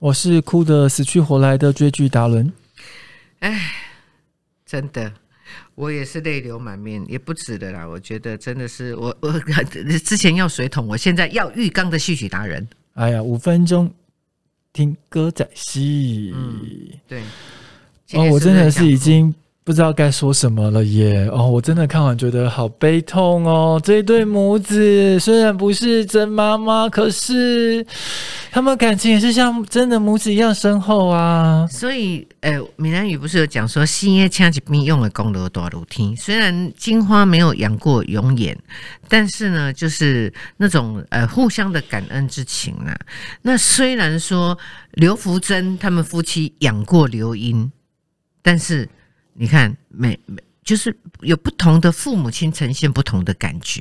我是哭得死去活来的追剧达伦。哎，真的，我也是泪流满面，也不止的啦。我觉得真的是我我 之前要水桶，我现在要浴缸的戏曲达人。哎呀，五分钟听歌仔戏，对，哦，我真的是已经。不知道该说什么了耶！哦，我真的看完觉得好悲痛哦。这对母子虽然不是真妈妈，可是他们感情也是像真的母子一样深厚啊。所以，呃，闽南语不是有讲说“新叶掐起兵用了功德多如听”。虽然金花没有养过永眼，但是呢，就是那种呃互相的感恩之情啊。那虽然说刘福珍他们夫妻养过刘英，但是。你看，每每就是有不同的父母亲呈现不同的感觉，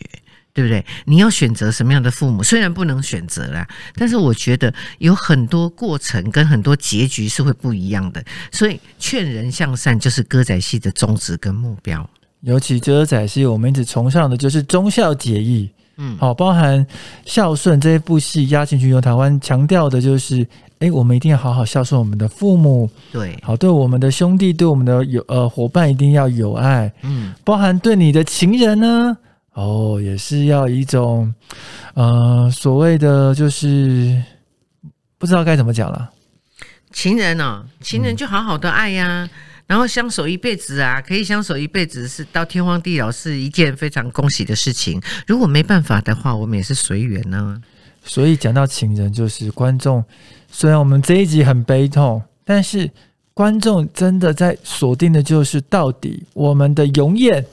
对不对？你要选择什么样的父母，虽然不能选择啦，但是我觉得有很多过程跟很多结局是会不一样的。所以劝人向善就是歌仔戏的宗旨跟目标。尤其歌仔戏，我们一直崇尚的就是忠孝节义。嗯，好，包含孝顺这一部戏，《压进去由台湾强调的就是。哎，我们一定要好好孝顺我们的父母，对，好对我们的兄弟，对我们的友呃伙伴一定要有爱，嗯，包含对你的情人呢，哦，也是要一种呃所谓的就是不知道该怎么讲了，情人哦，情人就好好的爱呀，然后相守一辈子啊，可以相守一辈子是到天荒地老是一件非常恭喜的事情，如果没办法的话，我们也是随缘呢。所以讲到情人，就是观众。虽然我们这一集很悲痛，但是观众真的在锁定的就是到底我们的永远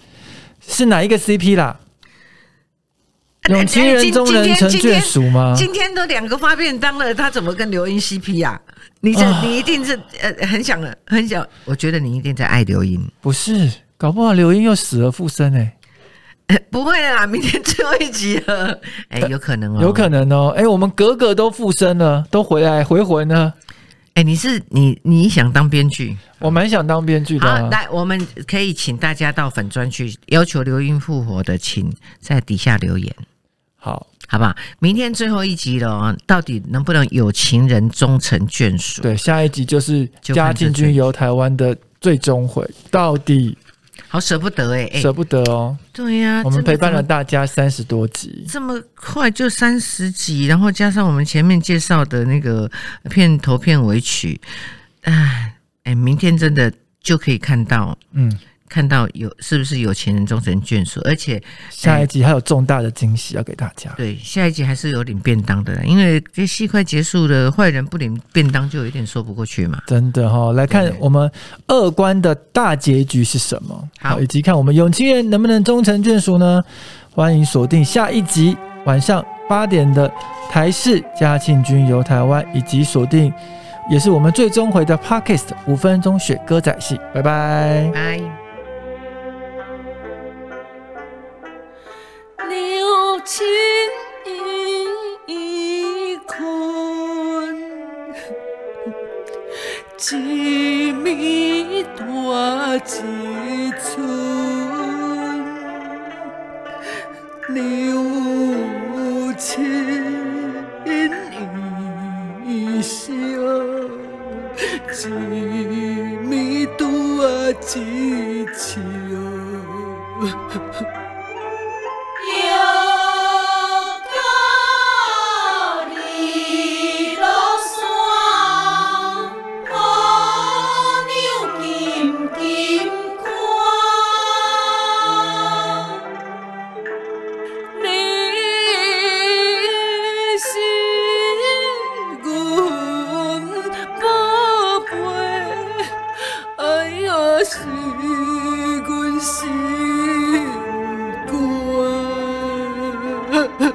是哪一个 CP 啦？有情人终人成眷属吗？今天都两个发便当了，他怎么跟刘英 CP 呀？你这你一定是呃很想很想，我觉得你一定在爱刘英，不是？搞不好刘英又死而复生哎。不会啦，明天最后一集了。哎，有可能哦，有可能哦。哎，我们格格都附身了，都回来回魂了。哎，你是你你想当编剧？我蛮想当编剧的。好，来，我们可以请大家到粉专去要求刘英复活的，请在底下留言。好，好不好。明天最后一集了，到底能不能有情人终成眷属？对，下一集就是嘉靖君游台湾的最终回，到底。好舍不得哎，舍不得哦。对呀，我们陪伴了大家三十多集，这么快就三十集，然后加上我们前面介绍的那个片头片尾曲，哎哎，明天真的就可以看到，嗯。看到有是不是有钱人终成眷属？而且下一集还有重大的惊喜要给大家。对，下一集还是有领便当的，因为这戏快结束了，坏人不领便当就有点说不过去嘛。真的哈，来看我们二关的大结局是什么？好，以及看我们永清人能不能终成眷属呢？欢迎锁定下一集晚上八点的台视嘉庆君游台湾，以及锁定也是我们最终回的 Parkist 五分钟选歌仔戏。拜拜，拜。情已困，一暝大一寸，留情一生，一暝大一笑。嗯。